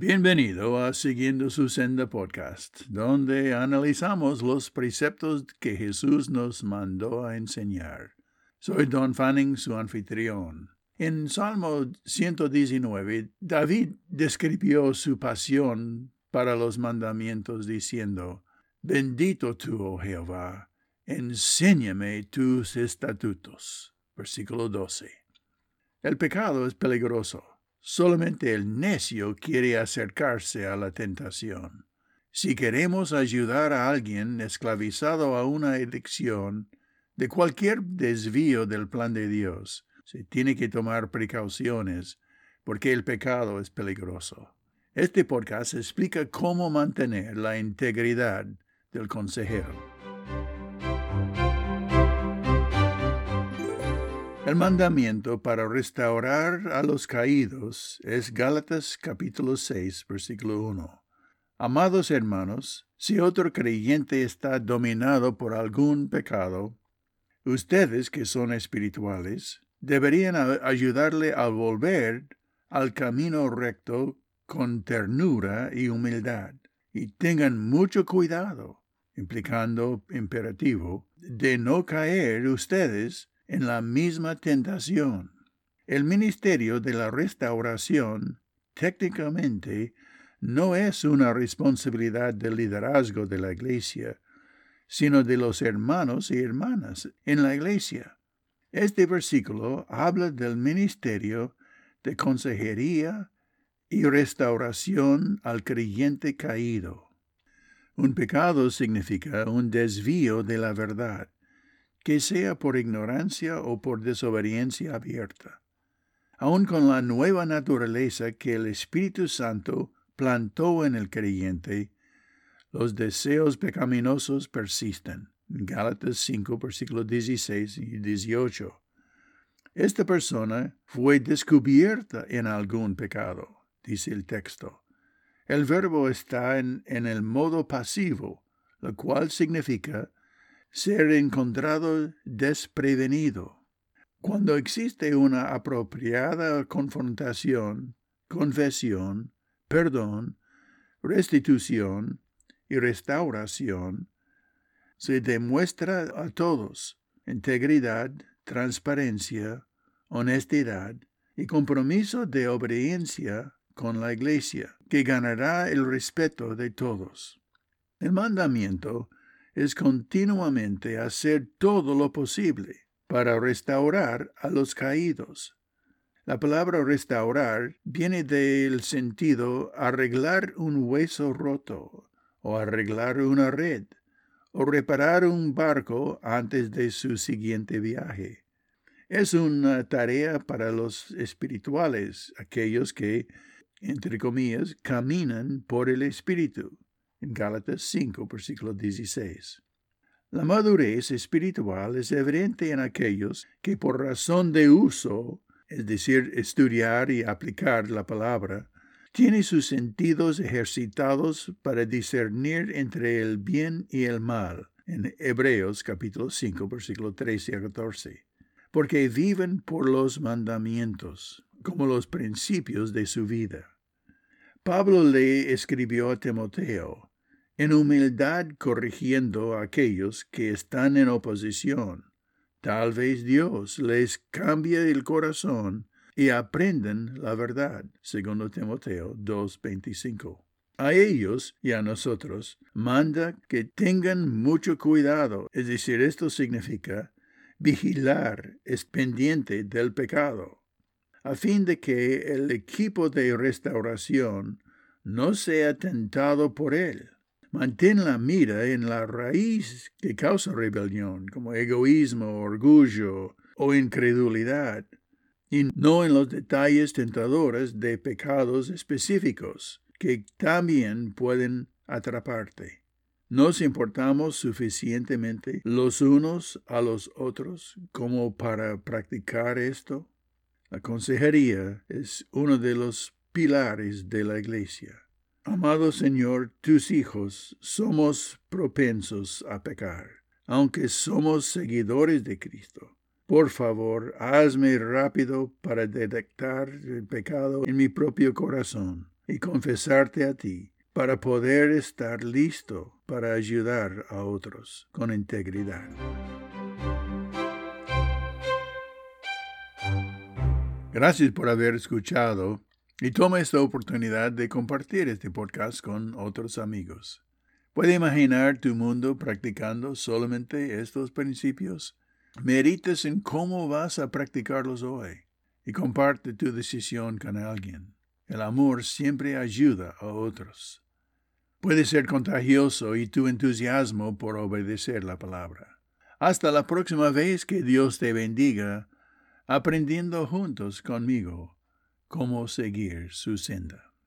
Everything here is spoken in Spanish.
Bienvenido a Siguiendo su Senda Podcast, donde analizamos los preceptos que Jesús nos mandó a enseñar. Soy Don Fanning, su anfitrión. En Salmo 119, David describió su pasión para los mandamientos diciendo, Bendito tú, oh Jehová, enséñame tus estatutos. Versículo 12. El pecado es peligroso. Solamente el necio quiere acercarse a la tentación. Si queremos ayudar a alguien esclavizado a una adicción, de cualquier desvío del plan de Dios, se tiene que tomar precauciones porque el pecado es peligroso. Este podcast explica cómo mantener la integridad del consejero. El mandamiento para restaurar a los caídos es Gálatas capítulo 6, versículo 1. Amados hermanos, si otro creyente está dominado por algún pecado, ustedes que son espirituales deberían ayudarle a volver al camino recto con ternura y humildad, y tengan mucho cuidado, implicando imperativo, de no caer ustedes en la misma tentación. El ministerio de la restauración técnicamente no es una responsabilidad del liderazgo de la iglesia, sino de los hermanos y hermanas en la iglesia. Este versículo habla del ministerio de consejería y restauración al creyente caído. Un pecado significa un desvío de la verdad que sea por ignorancia o por desobediencia abierta. Aun con la nueva naturaleza que el Espíritu Santo plantó en el creyente, los deseos pecaminosos persisten. Gálatas 5, versículos 16 y 18. Esta persona fue descubierta en algún pecado, dice el texto. El verbo está en, en el modo pasivo, lo cual significa ser encontrado desprevenido. Cuando existe una apropiada confrontación, confesión, perdón, restitución y restauración, se demuestra a todos integridad, transparencia, honestidad y compromiso de obediencia con la Iglesia, que ganará el respeto de todos. El mandamiento es continuamente hacer todo lo posible para restaurar a los caídos. La palabra restaurar viene del sentido arreglar un hueso roto o arreglar una red o reparar un barco antes de su siguiente viaje. Es una tarea para los espirituales, aquellos que, entre comillas, caminan por el Espíritu en Gálatas 5, versículo 16. La madurez espiritual es evidente en aquellos que por razón de uso, es decir, estudiar y aplicar la palabra, tiene sus sentidos ejercitados para discernir entre el bien y el mal, en Hebreos capítulo 5, versículo 13 a 14, porque viven por los mandamientos, como los principios de su vida. Pablo le escribió a Timoteo, en humildad corrigiendo a aquellos que están en oposición. Tal vez Dios les cambie el corazón y aprendan la verdad, segundo Timoteo 2.25. A ellos y a nosotros manda que tengan mucho cuidado, es decir, esto significa vigilar, es pendiente del pecado, a fin de que el equipo de restauración no sea tentado por él Mantén la mira en la raíz que causa rebelión, como egoísmo, orgullo o incredulidad, y no en los detalles tentadores de pecados específicos que también pueden atraparte. ¿Nos importamos suficientemente los unos a los otros como para practicar esto? La consejería es uno de los pilares de la Iglesia. Amado Señor, tus hijos somos propensos a pecar, aunque somos seguidores de Cristo. Por favor, hazme rápido para detectar el pecado en mi propio corazón y confesarte a ti para poder estar listo para ayudar a otros con integridad. Gracias por haber escuchado y toma esta oportunidad de compartir este podcast con otros amigos. ¿Puede imaginar tu mundo practicando solamente estos principios? Medites en cómo vas a practicarlos hoy y comparte tu decisión con alguien. El amor siempre ayuda a otros. Puede ser contagioso y tu entusiasmo por obedecer la palabra. Hasta la próxima vez que Dios te bendiga, aprendiendo juntos conmigo cómo seguir su senda.